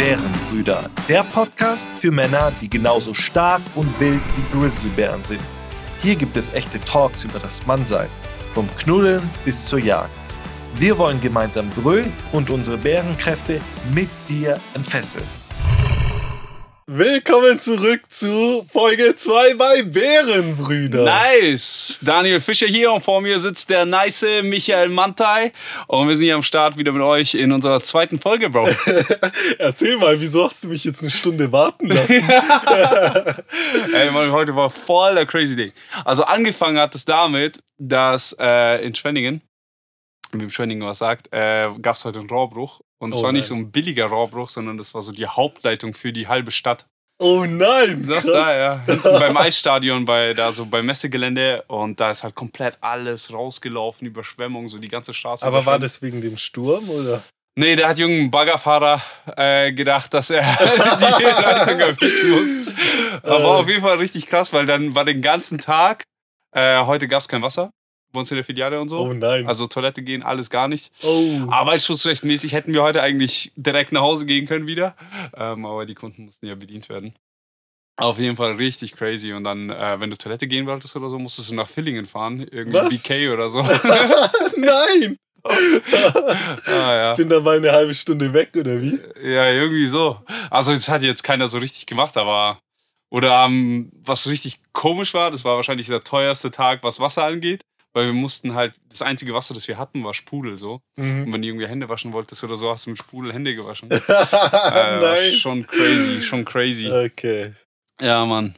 Bärenbrüder, der Podcast für Männer, die genauso stark und wild wie Grizzlybären sind. Hier gibt es echte Talks über das Mannsein, vom Knuddeln bis zur Jagd. Wir wollen gemeinsam brüllen und unsere Bärenkräfte mit dir entfesseln. Willkommen zurück zu Folge 2 bei Bärenbrüder. Nice! Daniel Fischer hier und vor mir sitzt der nice Michael Mantai. Und wir sind hier am Start wieder mit euch in unserer zweiten Folge, Bro. Erzähl mal, wieso hast du mich jetzt eine Stunde warten lassen? Ey, Mann, heute war voll der crazy Ding. Also angefangen hat es damit, dass äh, in Schwenningen, wie im Schwenningen was sagt, äh, gab es heute einen Rohrbruch. Und es Oh war nicht so ein billiger Rohrbruch, sondern das war so die Hauptleitung für die halbe Stadt. Oh nein, Das krass. da, ja. Beim Eisstadion, bei, da so beim Messegelände. Und da ist halt komplett alles rausgelaufen, Überschwemmung, so die ganze Straße. Aber war das wegen dem Sturm oder? Nee, der hat jungen Baggerfahrer äh, gedacht, dass er die Leitung erwischen muss. Aber Äh. auf jeden Fall richtig krass, weil dann war den ganzen Tag, äh, heute gab es kein Wasser, bei uns in der Filiale und so. Oh nein. Also Toilette gehen, alles gar nicht. oh. Arbeitsschutzrechtmäßig hätten wir heute eigentlich direkt nach Hause gehen können wieder. Ähm, aber die Kunden mussten ja bedient werden. Auf jeden Fall richtig crazy. Und dann, äh, wenn du Toilette gehen wolltest oder so, musstest du nach Villingen fahren. Irgendwie Was? BK oder so. nein. ah, ja. Ich bin da mal eine halbe Stunde weg oder wie? Ja, irgendwie so. Also das hat jetzt keiner so richtig gemacht, aber oder ähm, was richtig komisch war, das war wahrscheinlich der teuerste Tag, was Wasser angeht, weil wir mussten halt das einzige Wasser, das wir hatten, war Sprudel so. Und Mhm. wenn du irgendwie Hände waschen wolltest oder so, hast du mit Sprudel Hände gewaschen. äh. Schon crazy, schon crazy. Okay. Ja, Mann.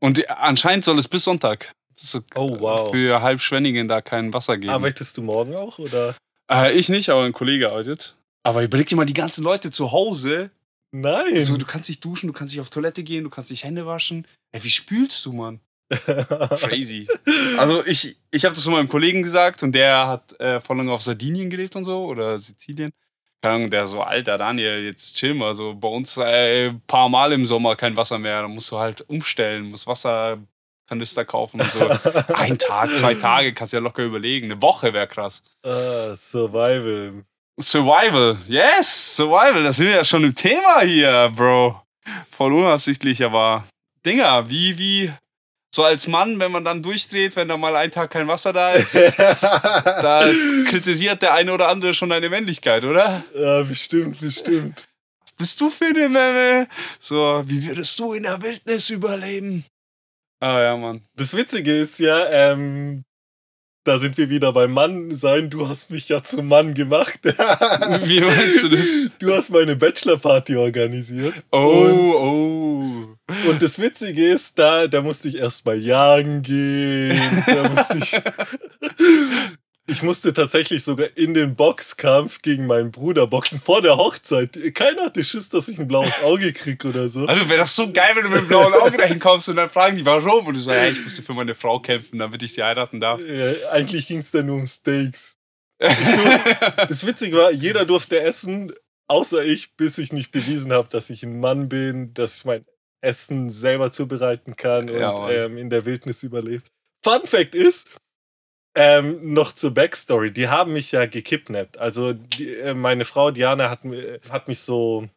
Und anscheinend soll es bis Sonntag so, Oh, wow. für halb Schwenningen da kein Wasser geben. Arbeitest du morgen auch oder? äh, ich nicht, aber ein Kollege arbeitet. Aber überleg dir mal die ganzen Leute zu Hause, Nein. So, du kannst dich duschen, du kannst dich auf Toilette gehen, du kannst dich Hände waschen. Ey, wie spülst du, Mann? Crazy. also ich, ich habe das zu meinem Kollegen gesagt und der hat äh, voll lange auf Sardinien gelebt und so oder Sizilien. Keine Ahnung, der so, alter Daniel, jetzt chill mal. So bei uns äh, ein paar Mal im Sommer kein Wasser mehr. Dann musst du halt umstellen, musst Wasserkanister kaufen und so. Ein Tag, zwei Tage kannst du ja locker überlegen. Eine Woche wäre krass. ah, Survival. Survival, yes, Survival, das sind wir ja schon im Thema hier, Bro. Voll unabsichtlich, aber Dinger, wie, wie, so als Mann, wenn man dann durchdreht, wenn da mal ein Tag kein Wasser da ist, da kritisiert der eine oder andere schon deine Männlichkeit, oder? ja, bestimmt, bestimmt. Was bist du für eine Memme? So, wie würdest du in der Wildnis überleben? Ah ja, Mann. Das Witzige ist ja, ähm, da sind wir wieder beim Mann sein. Du hast mich ja zum Mann gemacht. Wie meinst du das? Du hast meine Bachelorparty organisiert. Oh, oh. Und das Witzige ist, da, da musste ich erst mal jagen gehen. Da musste ich, ich musste tatsächlich sogar in den Boxkampf gegen meinen Bruder boxen vor der Hochzeit. Keiner hatte Schiss, dass ich ein blaues Auge krieg oder so. Also wäre das so geil, wenn du mit dem blauen Auge dahin kommst und dann fragen die, warum? Und du sagst, ja, ich musste für meine Frau kämpfen, damit ich sie heiraten darf. Ja, eigentlich ging es da nur um Steaks. Das Witzige war, jeder durfte essen, außer ich, bis ich nicht bewiesen habe, dass ich ein Mann bin, dass ich mein Essen selber zubereiten kann und Ja, Mann. ähm, in der Wildnis überlebt. Fun Fact ist, ähm, noch zur Backstory, die haben mich ja gekidnappt. Also die, äh, meine Frau Diana hat, hat mich so,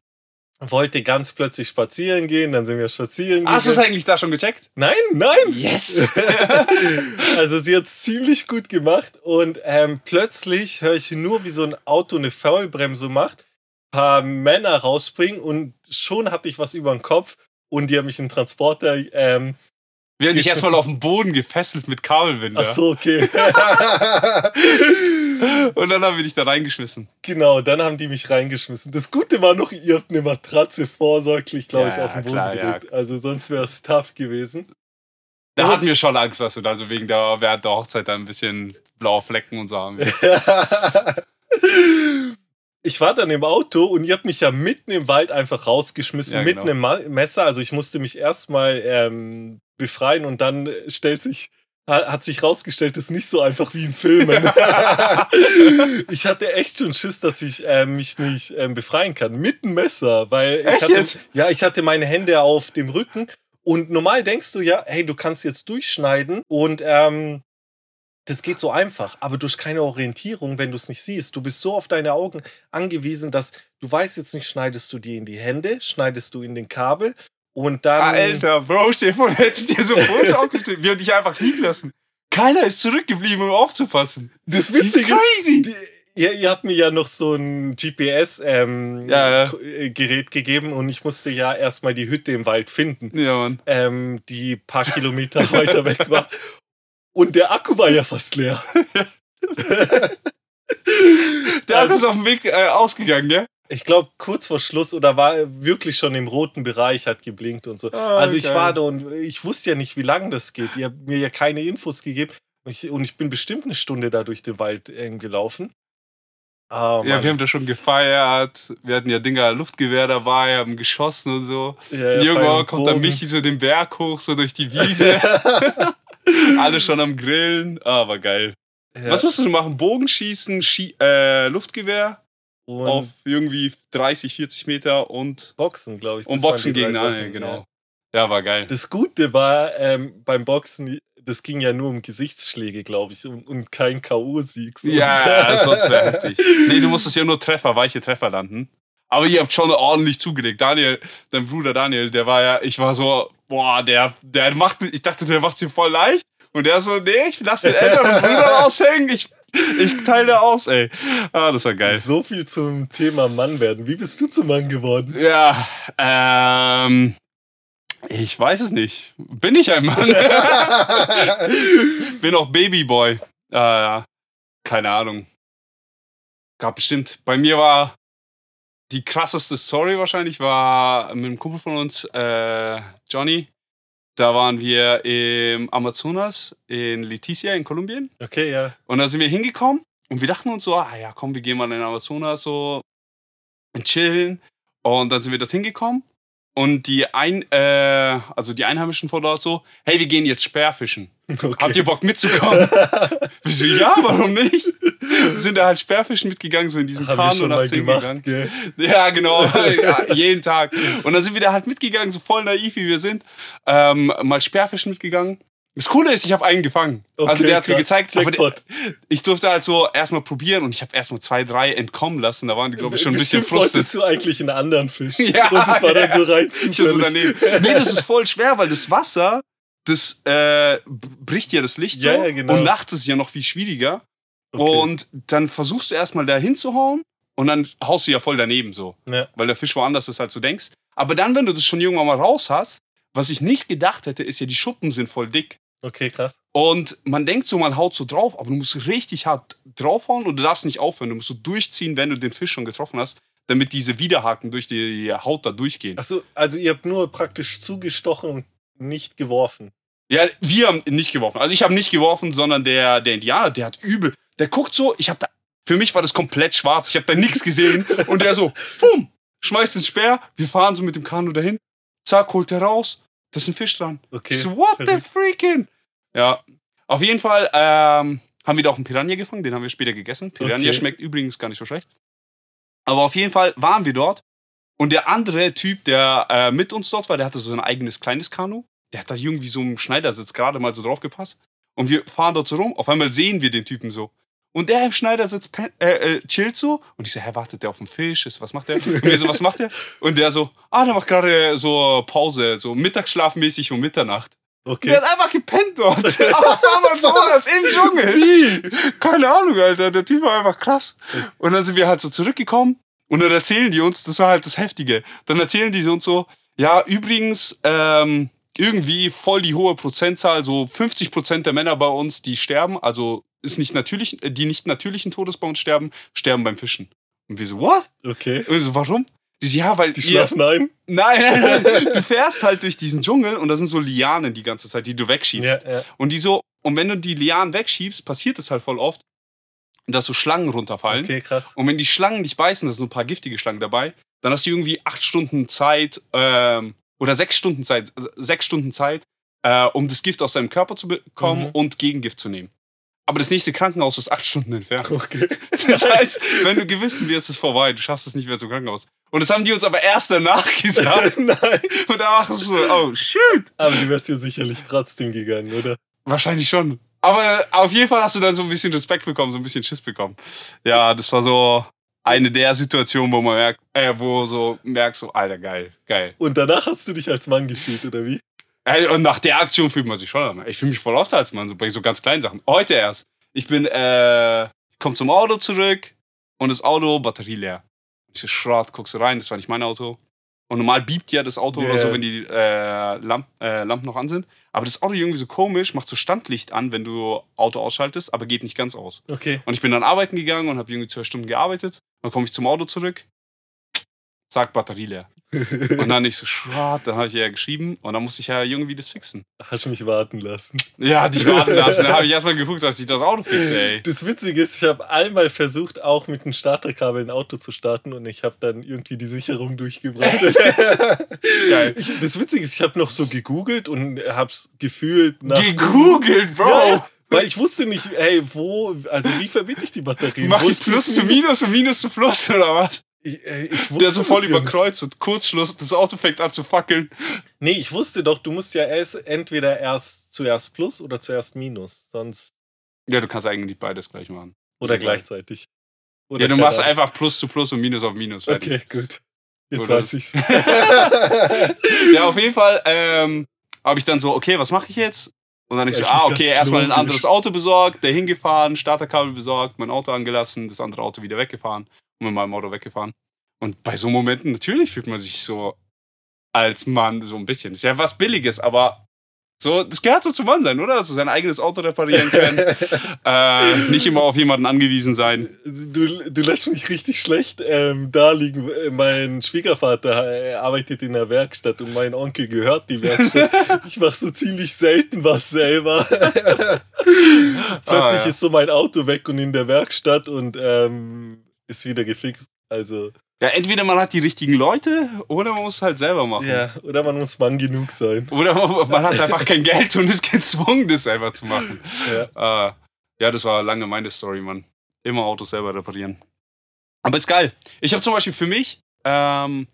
wollte ganz plötzlich spazieren gehen, dann sind wir spazieren Hast du es gegangen. eigentlich da schon gecheckt? Nein, nein! Yes! also sie hat es ziemlich gut gemacht und ähm, plötzlich höre ich nur, wie so ein Auto eine Faulbremse macht, paar Männer rausspringen und schon hatte ich was über den Kopf und die haben mich in den Transporter. Ähm, Wir haben dich Ich- erstmal auf den Boden gefesselt mit Kabelbinder. ach so, okay. Und dann haben wir dich da reingeschmissen. genau, dann haben die mich reingeschmissen. Das Gute war noch, ihr habt eine Matratze vorsorglich, glaube Ja, ich, auf den Boden klar, ja. Also sonst wäre es tough gewesen. Da hatten wir schon Angst, dass du dann so wegen der, während der Hochzeit dann ein bisschen blaue Flecken und so haben. wirst. ich war dann im Auto und ihr habt mich ja mitten im Wald einfach rausgeschmissen Ja, mit genau. einem Ma Messer. Also ich musste mich erstmal ähm, befreien und dann stellt sich ha- hat sich rausgestellt, das ist nicht so einfach wie in Filmen. ich hatte echt schon Schiss, dass ich ähm, mich nicht ähm, befreien kann. Mit einem Messer, weil ich Echt hatte, jetzt? ja, ich hatte meine Hände auf dem Rücken und normal denkst du ja, hey, du kannst jetzt durchschneiden und ähm, das geht so einfach, aber durch keine Orientierung, wenn du es nicht siehst. Du bist so auf deine Augen angewiesen, dass du weißt jetzt nicht, schneidest du dir in die Hände, schneidest du in den Kabel und dann. Ah, Alter, Bro, du hättest dir so Fotos aufgestellt. Wir haben dich einfach liegen lassen. Keiner ist zurückgeblieben, um aufzupassen. Das Witzige ist, crazy. die, ihr, ihr habt mir ja noch so ein GPS-Gerät ähm, Ja, ja. Äh, gegeben und ich musste ja erstmal die Hütte im Wald finden, Ja, Mann. ähm, die paar Kilometer weiter weg war. Und der Akku war ja fast leer. Der Also- ist auf dem Weg äh, ausgegangen, gell? Ich glaube, kurz vor Schluss oder war er wirklich schon im roten Bereich, hat geblinkt und so. Ah, also ich geil. war da und ich wusste ja nicht, wie lange das geht. Ihr habt mir ja keine Infos gegeben. Und ich, und ich bin bestimmt eine Stunde da durch den Wald ähm, gelaufen. Ah, Ja, wir haben da schon gefeiert. Wir hatten ja Dinger Luftgewehr dabei, haben geschossen und so. ja, ja, Irgendwann kommt dann Michi so den Berg hoch, so durch die Wiese. Alle schon am Grillen. Ah, war geil. Ja. Was musstest du machen? Bogenschießen, Schie äh, Luftgewehr und auf irgendwie 30, 40 Meter und, Boxen, glaube ich. und das waren Boxen gegen alle, genau. ja. Ja, war geil. Das Gute war ähm, beim Boxen, das ging ja nur um Gesichtsschläge, glaube ich, und, und kein K.O.-Sieg. Ja, sonst wäre heftig. Nee, du musstest ja nur Treffer, weiche Treffer landen. Aber ihr habt schon ordentlich zugelegt. Daniel, dein Bruder Daniel, der war ja, ich war so, boah, der, der macht, ich dachte, der macht sie voll leicht. Und der so, nee, ich lasse den älteren Bruder raushängen. Ich, ich teile aus, ey. Ah, das war geil. So viel zum Thema Mann werden. Wie bist du zum Mann geworden? Ja, ähm, ich weiß es nicht. Bin ich ein Mann? Bin auch Babyboy. Äh, keine Ahnung. Gab bestimmt. Bei mir war die krasseste Story wahrscheinlich war mit einem Kumpel von uns, äh, Johnny. Da waren wir im Amazonas in Leticia in Kolumbien. Okay, ja. Und da sind wir hingekommen und wir dachten uns so, ah ja, komm, wir gehen mal in den Amazonas so und chillen. Und dann sind wir dorthin gekommen und die ein, äh, also die Einheimischen vor dort so, hey, wir gehen jetzt Sperrfischen. Okay. Habt ihr Bock mitzukommen? wir so, ja, warum nicht? Sind da halt Sperrfischen mitgegangen, so in diesem Kanu schon nach mal 10 gemacht, gegangen. gell? Ja, genau. ja, jeden Tag. Und dann sind wir da halt mitgegangen, so voll naiv wie wir sind. Ähm, mal Sperrfischen mitgegangen. Das Coole ist, ich habe einen gefangen. also Okay, der hat mir gezeigt, Jackpot. ich durfte halt so erstmal probieren und ich habe erstmal zwei, drei entkommen lassen. Da waren die, glaube ich, schon ein bisschen Bestimmt wolltest frustet. du eigentlich einen anderen Fisch. Ja, und das war dann ja. so rein so daneben. Nee, das ist voll schwer, weil das Wasser, das äh, bricht ja das Licht so. Ja, ja, genau. Und nachts ist es ja noch viel schwieriger. Okay. Und dann versuchst du erstmal da hinzuhauen und dann haust du ja voll daneben so. Ja. Weil der Fisch woanders ist, als du denkst. Aber dann, wenn du das schon irgendwann mal raus hast, was ich nicht gedacht hätte, ist ja, die Schuppen sind voll dick. Okay, krass. Und man denkt so, man haut so drauf, aber du musst richtig hart draufhauen und du darfst nicht aufhören. Du musst so durchziehen, wenn du den Fisch schon getroffen hast, damit diese Widerhaken durch die Haut da durchgehen. Achso, also ihr habt nur praktisch zugestochen und nicht geworfen. Ja, wir haben nicht geworfen. Also ich habe nicht geworfen, sondern der, der Indianer, der hat übel. Der guckt so, ich habe da. Für mich war das komplett schwarz. Ich habe da nichts gesehen. Und der so, bumm, schmeißt den Speer. Wir fahren so mit dem Kanu dahin. Zack, holt er raus. Da ist ein Fisch dran. Okay. So, what the freaking? Ja. Auf jeden Fall ähm, haben wir da auch einen Piranha gefangen. Den haben wir später gegessen. Piranha Okay. schmeckt übrigens gar nicht so schlecht. Aber auf jeden Fall waren wir dort. Und der andere Typ, der äh, mit uns dort war, der hatte so ein eigenes kleines Kanu. Der hat da irgendwie so im Schneidersitz gerade mal so drauf gepasst. Und wir fahren dort so rum. Auf einmal sehen wir den Typen so. Und der im Schneidersitz äh, äh, chillt so. Und ich so, hä, wartet der auf den Fisch? Was macht der? Und wir so, was macht der? Und der so, ah, der macht gerade so Pause, so Mittagsschlafmäßig um Mitternacht. Okay. Der hat einfach gepennt dort. Auf Amazonas im Dschungel. Wie? Keine Ahnung, Alter. Der Typ war einfach krass. Und dann sind wir halt so zurückgekommen und dann erzählen die uns, das war halt das Heftige. Dann erzählen die uns so, ja, übrigens, ähm, irgendwie voll die hohe Prozentzahl, so 50 Prozent der Männer bei uns, die sterben, also ist nicht natürlich, äh, die nicht natürlichen Todes bei uns sterben, sterben beim Fischen. Und wir so, what? Okay. Und wir so, warum? Ja, weil Die ihr, schlafen ein. Nein, nein, nein. Du fährst halt durch diesen Dschungel und da sind so Lianen die ganze Zeit, die du wegschiebst. Ja, ja. Und die so, und wenn du die Lianen wegschiebst, passiert es halt voll oft, dass so Schlangen runterfallen. Okay, krass. Und wenn die Schlangen dich beißen, da sind so ein paar giftige Schlangen dabei, dann hast du irgendwie acht Stunden Zeit ähm, oder sechs Stunden Zeit, also sechs Stunden Zeit, äh, um das Gift aus deinem Körper zu bekommen Mhm. und Gegengift zu nehmen. Aber das nächste Krankenhaus ist acht Stunden entfernt. Okay. Das heißt, wenn du gewissen wirst, ist es vorbei. Du schaffst es nicht mehr zum Krankenhaus. Und das haben die uns aber erst danach gesagt. Nein. Und da war es so, oh, shoot. Aber du wärst ja sicherlich trotzdem gegangen, oder? Wahrscheinlich schon. Aber auf jeden Fall hast du dann so ein bisschen Respekt bekommen, so ein bisschen Schiss bekommen. Ja, das war so eine der Situationen, wo man merkt, äh, wo so merkst, so, Alter, geil, geil. Und danach hast du dich als Mann gefühlt, oder wie? Ey, Und nach der Aktion fühlt man sich schon an. Ich fühle mich voll oft als Mann, so bei so ganz kleinen Sachen. Heute erst. Ich bin, äh, ich komm zum Auto zurück und das Auto, Batterie leer. Ich so, Schrott, guckst du rein, das war nicht mein Auto. Und normal biebt ja das Auto oder Ja. so, wenn die äh, Lamp, äh, Lampen noch an sind. Aber das Auto irgendwie so komisch, macht so Standlicht an, wenn du Auto ausschaltest, aber geht nicht ganz aus. Okay. Und ich bin dann arbeiten gegangen und habe irgendwie zwei Stunden gearbeitet. Dann komme ich zum Auto zurück. Zack, Batterie leer. Und dann ich so, Schrott, dann habe ich ja geschrieben und dann musste ich ja irgendwie das fixen. Hast du mich warten lassen. Ja, dich warten lassen. Dann habe ich erstmal geguckt, dass ich das Auto fixe, ey. Das Witzige ist, ich habe einmal versucht, auch mit einem Starterkabel ein Auto zu starten und ich habe dann irgendwie die Sicherung durchgebracht. Geil. Ich, das Witzige ist, ich habe noch so gegoogelt und habe es gefühlt nach. Gegoogelt, Bro. Ja, weil ich wusste nicht, hey, wo, also wie verbinde ich die Batterie? Mach ich Plus zu Minus und Minus zu Plus oder was? Ich, äh, ich wusste Der so voll überkreuzt und Kurzschluss, das Auto fängt an zu fackeln. Nee, ich wusste doch, du musst ja erst entweder erst zuerst Plus oder zuerst Minus, sonst Ja, du kannst eigentlich beides gleich machen. oder gleichzeitig. Oder Ja, du machst Ahnung. einfach Plus zu Plus und Minus auf Minus. Fertig. Okay, gut. Jetzt Oder- weiß ich's. Ja, auf jeden Fall ähm, habe ich dann so, okay, was mache ich jetzt? Und dann Das ich so, ah, okay, erstmal ein anderes Auto besorgt, der hingefahren, Starterkabel besorgt, mein Auto angelassen, das andere Auto wieder weggefahren mit meinem Auto weggefahren. Und bei so Momenten, natürlich fühlt man sich so als Mann so ein bisschen. Ist ja was Billiges, aber so, das gehört so zum Mann sein, oder? So sein eigenes Auto reparieren können, äh, nicht immer auf jemanden angewiesen sein. Du, du lässt mich richtig schlecht ähm, da liegen. Mein Schwiegervater äh, arbeitet in der Werkstatt und mein Onkel gehört die Werkstatt. Ich mache so ziemlich selten was selber. Plötzlich Ah, ja. ist so mein Auto weg und in der Werkstatt und ähm, ist wieder gefixt. Also, Ja, entweder man hat die richtigen Leute oder man muss es halt selber machen. ja, oder man muss Mann genug sein. Oder man, man hat einfach kein Geld und ist gezwungen, das selber zu machen. Ja. Äh, ja, das war lange meine Story, Mann. Immer Autos selber reparieren. Aber ist geil. Ich habe zum Beispiel für mich ähm,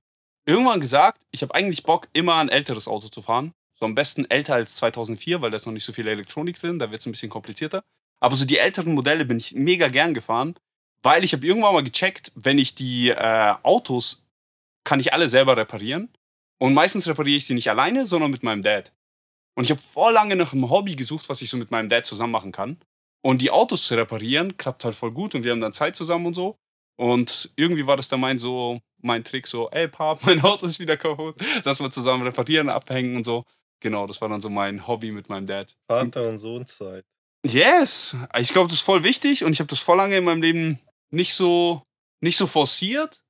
irgendwann gesagt, ich habe eigentlich Bock, immer ein älteres Auto zu fahren. So am besten älter als 2004, weil da ist noch nicht so viel Elektronik drin, da wird es ein bisschen komplizierter. Aber so die älteren Modelle bin ich mega gern gefahren, weil ich habe irgendwann mal gecheckt, wenn ich die äh, Autos, kann ich alle selber reparieren. Und meistens repariere ich sie nicht alleine, sondern mit meinem Dad. Und ich habe vor lange nach einem Hobby gesucht, was ich so mit meinem Dad zusammen machen kann. Und die Autos zu reparieren, klappt halt voll gut und wir haben dann Zeit zusammen und so. Und irgendwie war das dann mein so, mein Trick so, ey Pap, mein Auto ist wieder kaputt, lass mal zusammen reparieren, abhängen und so. Genau, das war dann so mein Hobby mit meinem Dad. Vater- und Sohnzeit. Yes, ich glaube, das ist voll wichtig und ich habe das voll lange in meinem Leben nicht so, nicht so forciert.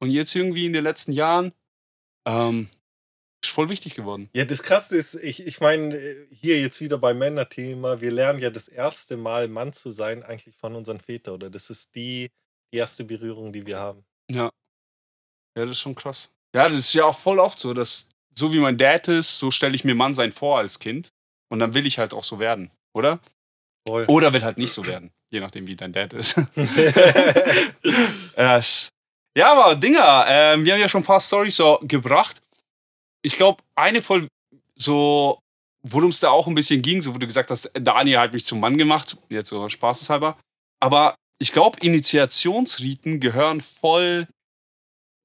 Und jetzt irgendwie in den letzten Jahren ähm, ist voll wichtig geworden. Ja, das Krasse ist, ich, ich meine, äh, hier jetzt wieder beim Männerthema, wir lernen ja das erste Mal Mann zu sein, eigentlich von unseren Vätern, oder? Das ist die, die erste Berührung, die wir haben. Ja. Ja, das ist schon krass. Ja, das ist ja auch voll oft so, dass so wie mein Dad ist, so stelle ich mir Mann sein vor als Kind. Und dann will ich halt auch so werden, oder? Voll. Oder will halt nicht so werden, je nachdem, wie dein Dad ist. Es- ja, aber Dinger, ähm, wir haben ja schon ein paar Storys so gebracht. Ich glaube, eine voll so, worum es da auch ein bisschen ging, so wo du gesagt hast, Daniel hat mich zum Mann gemacht, jetzt so spaßeshalber. Aber ich glaube, Initiationsriten gehören voll,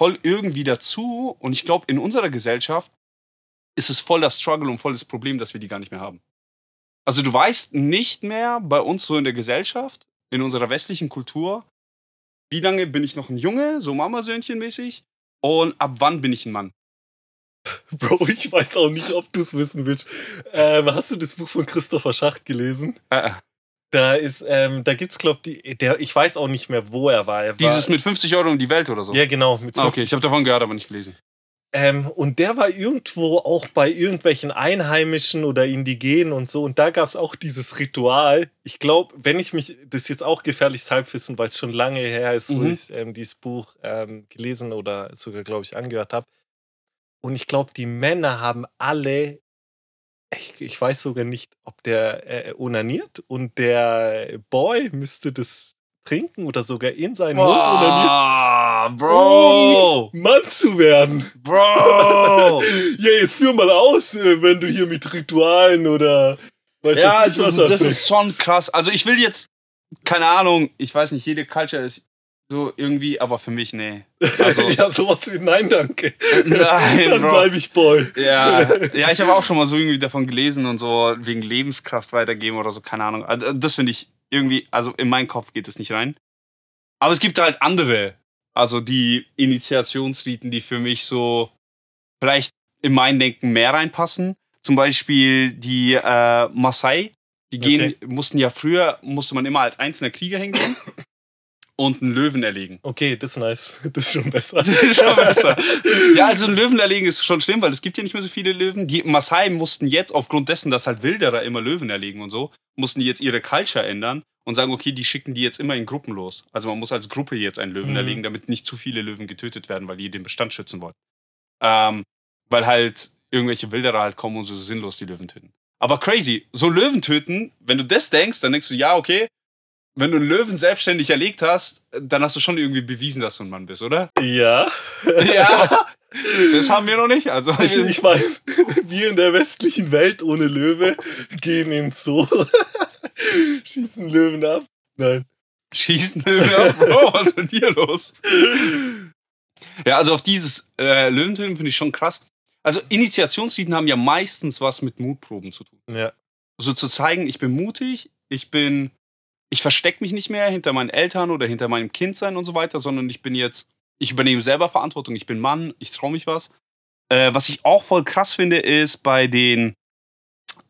voll irgendwie dazu. Und ich glaube, in unserer Gesellschaft ist es voll das Struggle und voll das Problem, dass wir die gar nicht mehr haben. Also du weißt nicht mehr bei uns so in der Gesellschaft, in unserer westlichen Kultur, wie lange bin ich noch ein Junge, so Mamasöhnchen-mäßig, und ab wann bin ich ein Mann? Bro, ich weiß auch nicht, ob du es wissen willst. Ähm, hast du das Buch von Christopher Schacht gelesen? Äh, äh. Da ist, ähm, da gibt's, glaub die, der, ich weiß auch nicht mehr, wo er war. Er war dieses mit 50 Euro um die Welt oder so. Ja, genau. Mit Ah, okay, 50 ich habe davon gehört, aber nicht gelesen. Ähm, und der war irgendwo auch bei irgendwelchen Einheimischen oder Indigenen und so. Und da gab es auch dieses Ritual. Ich glaube, wenn ich mich, das ist jetzt auch gefährliches Halbwissen, weil es schon lange her ist, wo Mhm. ich ähm, dieses Buch ähm, gelesen oder sogar, glaube ich, angehört habe. Und ich glaube, die Männer haben alle, ich, ich weiß sogar nicht, ob der äh, onaniert und der Boy müsste das trinken oder sogar in seinen Mund onaniert, Bro! um Mann zu werden. Bro! Ja, jetzt führ mal aus, äh, wenn du hier mit Ritualen oder Weiß Ja, nicht, also, was er das ist schon krass. Also ich will jetzt, keine Ahnung, ich weiß nicht, jede Culture ist so irgendwie, aber für mich, nee. Also, ja, sowas wie Nein, danke. nein, Dann bleibe ich Boy. Ja, ja, ich habe auch schon mal so irgendwie davon gelesen und so wegen Lebenskraft weitergeben oder so, keine Ahnung. Also, Das finde ich irgendwie, also in meinen Kopf geht es nicht rein. Aber es gibt halt andere, also die Initiationsriten, die für mich so vielleicht in mein Denken mehr reinpassen. Zum Beispiel die äh, Maasai, die gehen, mussten ja früher, musste man immer als einzelner Krieger hingehen und einen Löwen erlegen. Okay, das ist nice. Das ist schon besser. Das ist schon besser. Ja, also ein Löwen erlegen ist schon schlimm, weil es gibt ja nicht mehr so viele Löwen. Die Maasai mussten jetzt, aufgrund dessen, dass halt Wilderer immer Löwen erlegen und so, mussten die jetzt ihre Culture ändern und sagen, okay, die schicken die jetzt immer in Gruppen los. Also man muss als Gruppe jetzt einen Löwen Mhm. erlegen, damit nicht zu viele Löwen getötet werden, weil die den Bestand schützen wollen. Ähm, weil halt irgendwelche Wilderer halt kommen und so sinnlos die Löwen töten. Aber crazy, so einen Löwen töten, wenn du das denkst, dann denkst du, ja, okay, wenn du einen Löwen selbstständig erlegt hast, dann hast du schon irgendwie bewiesen, dass du ein Mann bist, oder? Ja. Ja, das haben wir noch nicht. Also, Ich, ich meine, wir in der westlichen Welt ohne Löwe gehen ins Zoo, schießen Löwen ab. Nein. schießen ja, Bro, was ist mit dir los? Ja, also auf dieses äh, Löwentöten finde ich schon krass. Also Initiationsriten haben ja meistens was mit Mutproben zu tun. Ja. So zu zeigen, ich bin mutig, ich bin, ich verstecke mich nicht mehr hinter meinen Eltern oder hinter meinem Kindsein und so weiter, sondern ich bin jetzt, ich übernehme selber Verantwortung, ich bin Mann, ich traue mich was. Äh, was ich auch voll krass finde, ist bei den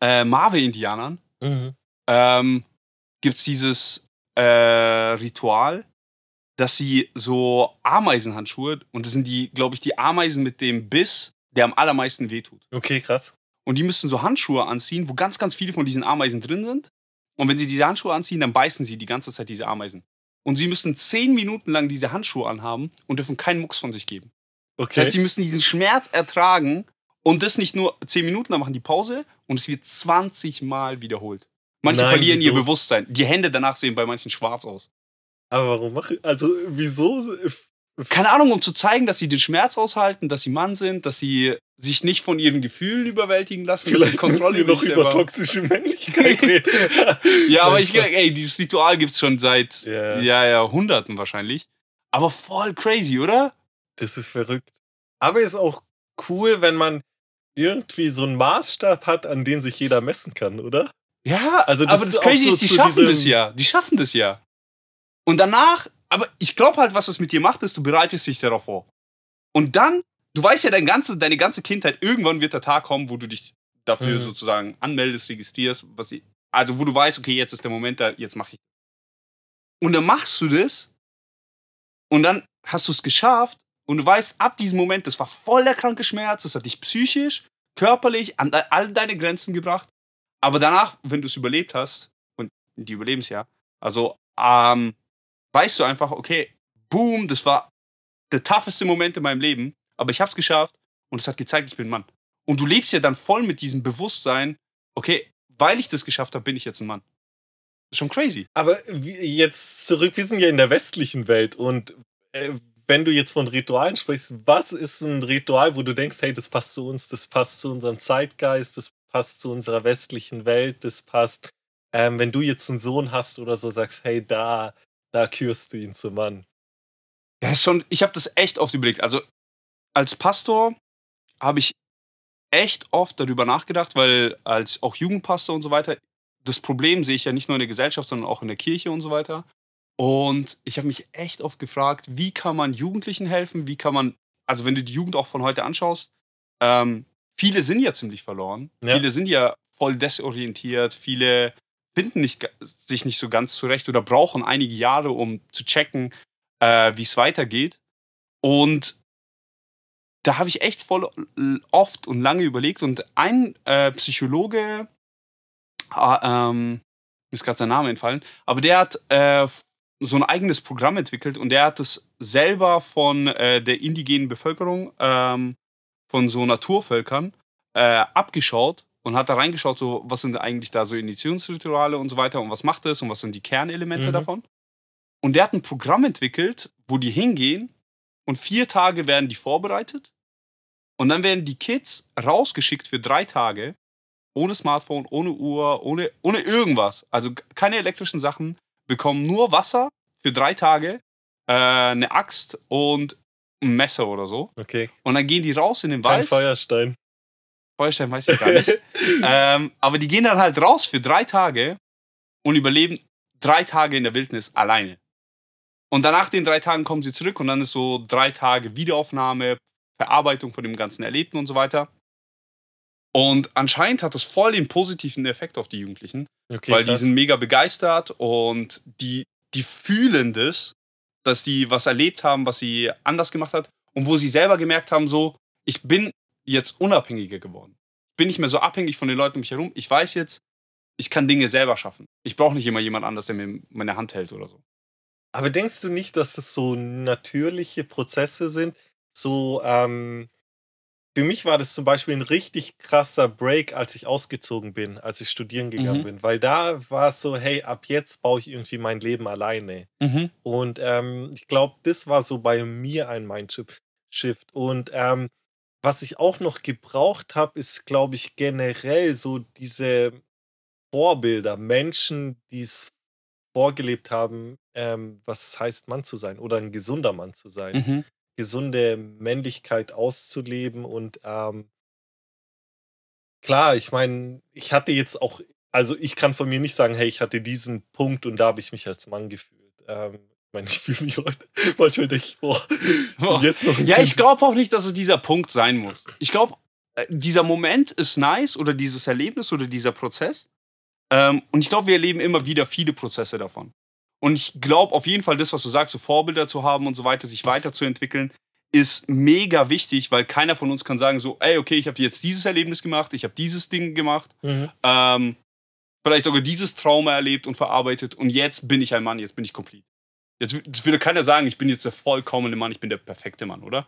äh, Mawe-Indianern, Mhm. ähm, gibt es dieses äh, Ritual, dass sie so Ameisenhandschuhe, und das sind die, glaube ich, die Ameisen mit dem Biss, der am allermeisten wehtut. Okay, krass. Und die müssen so Handschuhe anziehen, wo ganz, ganz viele von diesen Ameisen drin sind. Und wenn sie diese Handschuhe anziehen, dann beißen sie die ganze Zeit diese Ameisen. Und sie müssen zehn Minuten lang diese Handschuhe anhaben und dürfen keinen Mucks von sich geben. Okay. Das heißt, die müssen diesen Schmerz ertragen und das nicht nur 10 Minuten, dann machen die Pause und es wird 20 Mal wiederholt. Manche Nein, verlieren ihr wieso? Bewusstsein. Die Hände danach sehen bei manchen schwarz aus. Aber warum mache ich, also wieso? Keine Ahnung, um zu zeigen, dass sie den Schmerz aushalten, dass sie Mann sind, dass sie sich nicht von ihren Gefühlen überwältigen lassen, dass sie Vielleicht Kontrolle müssen wir noch über toxische Männlichkeit reden. Ja, aber ich, ey, dieses Ritual gibt es schon seit ja, Jahrhunderten wahrscheinlich. Aber voll crazy, oder? Das ist verrückt. Aber ist auch cool, wenn man irgendwie so einen Maßstab hat, an den sich jeder messen kann, oder? Ja, Also das aber ist das auch Crazy so ist, die schaffen das ja. Die schaffen das ja. Und danach, aber ich glaube halt, was das mit dir macht, ist, du bereitest dich darauf vor. Und dann, du weißt ja dein ganze, deine ganze Kindheit, irgendwann wird der Tag kommen, wo du dich dafür Mhm. sozusagen anmeldest, registrierst, was ich, also wo du weißt, okay, jetzt ist der Moment da, jetzt mache ich. Und dann machst du das und dann hast du es geschafft und du weißt, ab diesem Moment, das war voll der kranke Schmerz, das hat dich psychisch, körperlich an all deine Grenzen gebracht. Aber danach, wenn du es überlebt hast, und die überleben es ja, also ähm, weißt du einfach, okay, boom, das war der tougheste Moment in meinem Leben, aber ich habe es geschafft und es hat gezeigt, ich bin ein Mann. Und du lebst ja dann voll mit diesem Bewusstsein, okay, weil ich das geschafft habe, bin ich jetzt ein Mann. Das ist schon crazy. Aber jetzt zurück, wir sind ja in der westlichen Welt und äh, wenn du jetzt von Ritualen sprichst, was ist ein Ritual, wo du denkst, hey, das passt zu uns, das passt zu unserem Zeitgeist, das passt zu unserer westlichen Welt, das passt, ähm, wenn du jetzt einen Sohn hast oder so, sagst, hey, da, da kürst du ihn zum Mann. Ja, ist schon, ich habe das echt oft überlegt. Also als Pastor habe ich echt oft darüber nachgedacht, weil als auch Jugendpastor und so weiter, das Problem sehe ich ja nicht nur in der Gesellschaft, sondern auch in der Kirche und so weiter. Und ich habe mich echt oft gefragt, wie kann man Jugendlichen helfen? Wie kann man, also wenn du die Jugend auch von heute anschaust, ähm, viele sind ja ziemlich verloren. Ja. Viele sind ja voll desorientiert. Viele finden nicht, sich nicht so ganz zurecht oder brauchen einige Jahre, um zu checken, äh, wie es weitergeht. Und da habe ich echt voll oft und lange überlegt. Und ein äh, Psychologe, äh, ähm, mir ist gerade sein Name entfallen, aber der hat äh, so ein eigenes Programm entwickelt und der hat es selber von äh, der indigenen Bevölkerung, ähm, von so Naturvölkern, äh, abgeschaut und hat da reingeschaut, so was sind eigentlich da so Initiationsrituale und so weiter und was macht das und was sind die Kernelemente Mhm. davon. Und der hat ein Programm entwickelt, wo die hingehen und vier Tage werden die vorbereitet und dann werden die Kids rausgeschickt für drei Tage ohne Smartphone, ohne Uhr, ohne, ohne irgendwas, also keine elektrischen Sachen, bekommen nur Wasser für drei Tage, äh, eine Axt und ein Messer oder so. Okay. Und dann gehen die raus in den Kein Wald. Feuerstein. Feuerstein weiß ich gar nicht. ähm, aber die gehen dann halt raus für drei Tage und überleben drei Tage in der Wildnis alleine. Und danach den drei Tagen kommen sie zurück und dann ist so drei Tage Wiederaufnahme, Verarbeitung von dem ganzen Erlebten und so weiter. Und anscheinend hat das voll den positiven Effekt auf die Jugendlichen, Okay, weil die krass. sind mega begeistert und die, die fühlen das, dass die was erlebt haben, was sie anders gemacht hat und wo sie selber gemerkt haben, so, ich bin jetzt unabhängiger geworden. Ich bin nicht mehr so abhängig von den Leuten um mich herum. Ich weiß jetzt, ich kann Dinge selber schaffen. Ich brauche nicht immer jemand anders, der mir meine Hand hält oder so. Aber denkst du nicht, dass das so natürliche Prozesse sind? So, ähm, für mich war das zum Beispiel ein richtig krasser Break, als ich ausgezogen bin, als ich studieren gegangen Mhm. bin. Weil da war es so, hey, ab jetzt baue ich irgendwie mein Leben alleine. Und ähm, ich glaube, das war so bei mir ein Mindshift. Und ähm, was ich auch noch gebraucht habe, ist, glaube ich, generell so diese Vorbilder, Menschen, die es vorgelebt haben, ähm, was es heißt, Mann zu sein oder ein gesunder Mann zu sein, Mhm. gesunde Männlichkeit auszuleben. Und ähm, klar, ich meine, ich hatte jetzt auch, also ich kann von mir nicht sagen, hey, ich hatte diesen Punkt und da habe ich mich als Mann gefühlt. Ähm, ich meine, ich fühle mich heute, manchmal denke ich, boah, Boah. jetzt noch Ja, Kind. ich glaube auch nicht, dass es dieser Punkt sein muss. Ich glaube, äh, dieser Moment ist nice oder dieses Erlebnis oder dieser Prozess. Ähm, und ich glaube, wir erleben immer wieder viele Prozesse davon. Und ich glaube auf jeden Fall, das, was du sagst, so Vorbilder zu haben und so weiter, sich weiterzuentwickeln, ist mega wichtig, weil keiner von uns kann sagen so, ey, okay, ich habe jetzt dieses Erlebnis gemacht, ich habe dieses Ding gemacht, Mhm. ähm, vielleicht sogar dieses Trauma erlebt und verarbeitet und jetzt bin ich ein Mann, jetzt bin ich komplett. Jetzt, jetzt würde keiner sagen, ich bin jetzt der vollkommene Mann, ich bin der perfekte Mann, oder?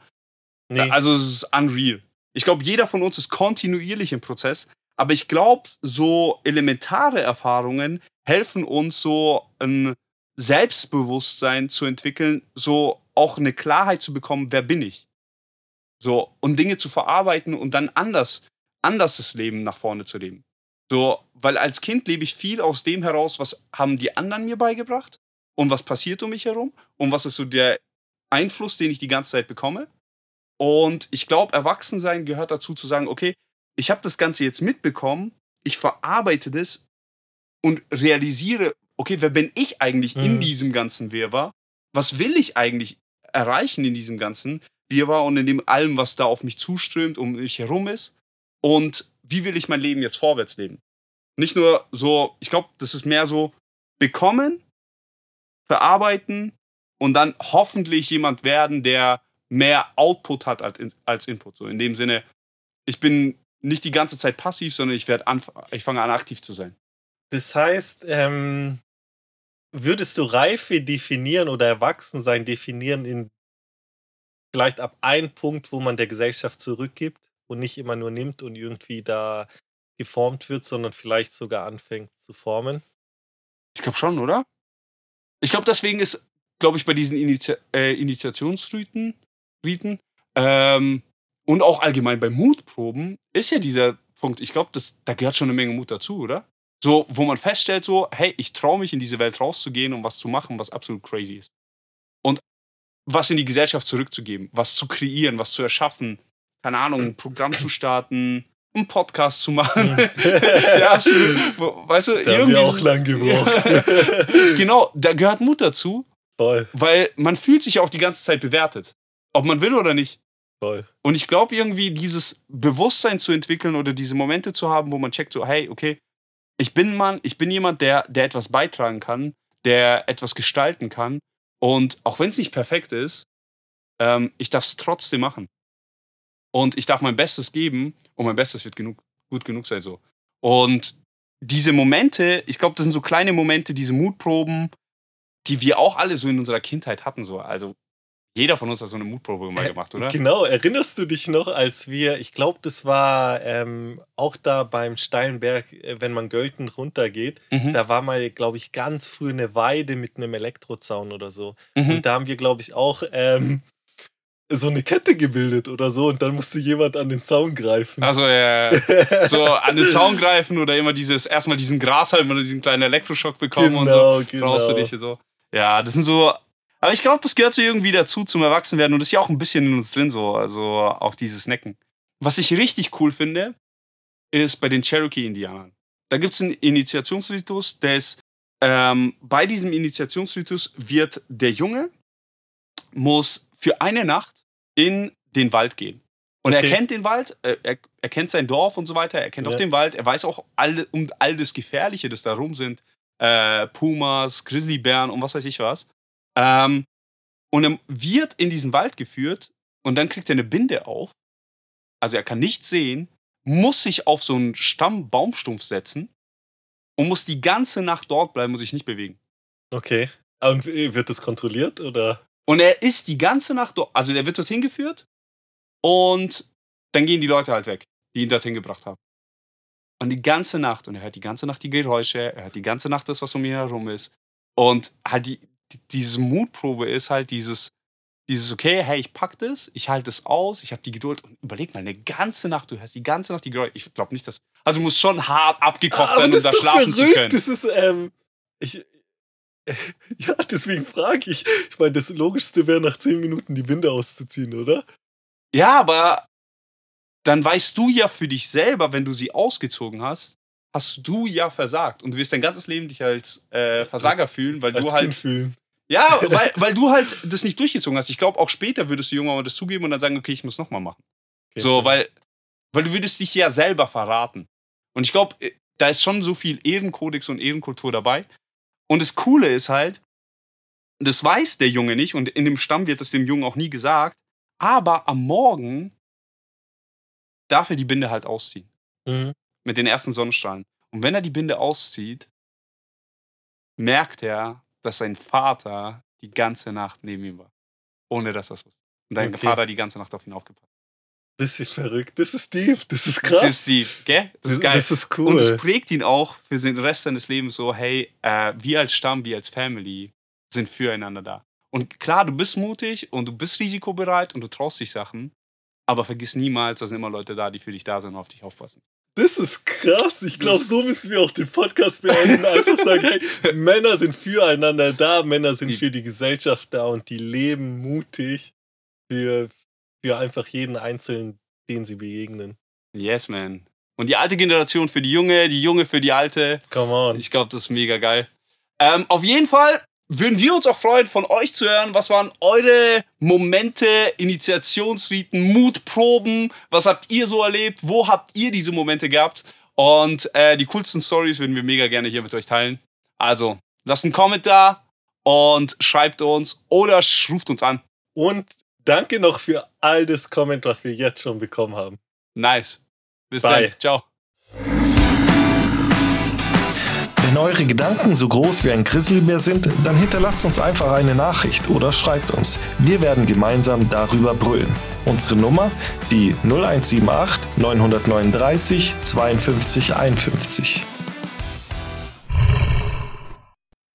Nee, Also es ist unreal. Ich glaube, jeder von uns ist kontinuierlich im Prozess, aber ich glaube, so elementare Erfahrungen helfen uns so ein Selbstbewusstsein zu entwickeln, so auch eine Klarheit zu bekommen, wer bin ich? So und Dinge zu verarbeiten und dann anders anders das Leben nach vorne zu leben. So, weil als Kind lebe ich viel aus dem heraus, was haben die anderen mir beigebracht und was passiert um mich herum und was ist so der Einfluss, den ich die ganze Zeit bekomme. Und ich glaube, Erwachsensein gehört dazu zu sagen, okay, ich habe das Ganze jetzt mitbekommen, ich verarbeite das und realisiere, okay, wer bin ich eigentlich in Mhm. diesem ganzen Wirrwarr? Was will ich eigentlich erreichen in diesem ganzen Wirrwarr und in dem allem, was da auf mich zuströmt, um mich herum ist? Und wie will ich mein Leben jetzt vorwärts leben? Nicht nur so, ich glaube, das ist mehr so bekommen, verarbeiten und dann hoffentlich jemand werden, der mehr Output hat als, als Input. So in dem Sinne, ich bin nicht die ganze Zeit passiv, sondern ich, ich fange an, aktiv zu sein. das heißt, ähm, würdest du Reife definieren oder Erwachsensein definieren in vielleicht ab einem Punkt, wo man der Gesellschaft zurückgibt und nicht immer nur nimmt und irgendwie da geformt wird, sondern vielleicht sogar anfängt zu formen? Ich glaube schon, oder? Ich glaube, deswegen ist, glaube ich, bei diesen Initi äh, Initiationsriten Riten, ähm, und auch allgemein bei Mutproben ist ja dieser Punkt, ich glaube, da gehört schon eine Menge Mut dazu, oder? So, wo man feststellt, so, hey, ich traue mich in diese Welt rauszugehen und was zu machen, was absolut crazy ist. Und was in die Gesellschaft zurückzugeben, was zu kreieren, was zu erschaffen, keine Ahnung, ein Programm zu starten, einen Podcast zu machen. ja, so, wo- weißt du, Da haben wir irgendwie auch lang gebraucht. genau, da gehört Mut dazu, voll, weil man fühlt sich ja auch die ganze Zeit bewertet. Ob man will oder nicht. voll. Und ich glaube irgendwie, dieses Bewusstsein zu entwickeln oder diese Momente zu haben, wo man checkt, so, hey, okay, ich bin ein Mann, ich bin jemand, der, der etwas beitragen kann, der etwas gestalten kann. Und auch wenn es nicht perfekt ist, ähm, ich darf es trotzdem machen. Und ich darf mein Bestes geben und mein Bestes wird genug, gut genug sein. So. Und diese Momente, ich glaube, das sind so kleine Momente, diese Mutproben, die wir auch alle so in unserer Kindheit hatten. So. Also jeder von uns hat so eine Mutprobe mal Äh, gemacht, oder? Genau, erinnerst du dich noch, als wir, ich glaube, das war ähm, auch da beim steilen Berg, äh, wenn man Gölten runtergeht, Mhm. da war mal, glaube ich, ganz früh eine Weide mit einem Elektrozaun oder so. Mhm. Und da haben wir, glaube ich, auch ähm, so eine Kette gebildet oder so und dann musste jemand an den Zaun greifen. Also ja, so an den Zaun greifen oder immer dieses, erstmal diesen Grashalm oder diesen kleinen Elektroschock bekommen und Genau, so. genau. Brauchst du dich so. Ja, das sind so. Aber ich glaube, das gehört so irgendwie dazu zum Erwachsenwerden und das ist ja auch ein bisschen in uns drin so. Also auch dieses Necken. Was ich richtig cool finde, ist bei den Cherokee-Indianern. Da gibt es einen Initiationsritus, der ist, ähm, bei diesem Initiationsritus wird der Junge muss für eine Nacht in den Wald gehen. Und Okay. er kennt den Wald, äh, er, er kennt sein Dorf und so weiter, er kennt Ja. auch den Wald, er weiß auch all, um all das Gefährliche, das da rum sind. Äh, Pumas, Grizzlybären und was weiß ich was. Ähm, und er wird in diesen Wald geführt und dann kriegt er eine Binde auf. Also er kann nichts sehen, muss sich auf so einen Stamm Baumstumpf setzen und muss die ganze Nacht dort bleiben und sich nicht bewegen. Okay. Und wird das kontrolliert oder? Und er ist die ganze Nacht dort, also der wird dorthin geführt und dann gehen die Leute halt weg, die ihn dorthin gebracht haben. Und die ganze Nacht, und er hört die ganze Nacht die Geräusche, er hört die ganze Nacht das, was um ihn herum ist. Und halt die, die, diese Mutprobe ist halt dieses, dieses, okay, hey, ich pack das, ich halte es aus, ich habe die Geduld und überleg mal, eine ganze Nacht, du hörst die ganze Nacht die Geräusche. Ich glaube nicht, dass. Also du musst schon hart abgekocht sein, um da schlafen zu können. Das ist, ähm, ich, ja, deswegen frage ich. Ich meine, das Logischste wäre, nach zehn Minuten die Binde auszuziehen, oder? Ja, aber dann weißt du ja für dich selber, wenn du sie ausgezogen hast, hast du ja versagt. Und du wirst dein ganzes Leben dich als äh, Versager fühlen, weil Als du Kind halt. fühlen. Ja, weil, weil du halt das nicht durchgezogen hast. Ich glaube, auch später würdest du irgendwann mal das zugeben und dann sagen, okay, ich muss nochmal machen. Okay. So, weil, weil du würdest dich ja selber verraten. Und ich glaube, äh, da ist schon so viel Ehrenkodex und Ehrenkultur dabei. Und das Coole ist halt, das weiß der Junge nicht und in dem Stamm wird das dem Jungen auch nie gesagt, aber am Morgen darf er die Binde halt ausziehen. Mhm. Mit den ersten Sonnenstrahlen. Und wenn er die Binde auszieht, merkt er, dass sein Vater die ganze Nacht neben ihm war. Ohne dass er es wusste. Und dein Okay. Vater hat die ganze Nacht auf ihn aufgepasst. Das ist verrückt. Das ist deep. Das ist krass. Das ist die, gell? Das ist geil. Das ist cool. Und es prägt ihn auch für den Rest seines Lebens so, hey, äh, wir als Stamm, wir als Family sind füreinander da. Und klar, du bist mutig und du bist risikobereit und du traust dich Sachen, aber vergiss niemals, da sind immer Leute da, die für dich da sind und auf dich aufpassen. Das ist krass. Ich glaube, Das- so müssen wir auch den Podcast beenden. Einfach sagen, hey, Männer sind füreinander da, Männer sind Die- für die Gesellschaft da und die leben mutig für, für einfach jeden Einzelnen, den sie begegnen. Yes, man. Und die alte Generation für die junge, die junge für die alte. Come on. Ich glaube, das ist mega geil. Ähm, auf jeden Fall würden wir uns auch freuen, von euch zu hören. Was waren eure Momente, Initiationsriten, Mutproben? Was habt ihr so erlebt? Wo habt ihr diese Momente gehabt? Und äh, die coolsten Stories würden wir mega gerne hier mit euch teilen. Also, lasst einen Comment da und schreibt uns oder ruft uns an. Und danke noch für all das Comment, was wir jetzt schon bekommen haben. Nice. Bis Bye. dann. Ciao. Wenn eure Gedanken so groß wie ein Grizzlybär sind, dann hinterlasst uns einfach eine Nachricht oder schreibt uns. Wir werden gemeinsam darüber brüllen. Unsere Nummer die 0178 939 52 51.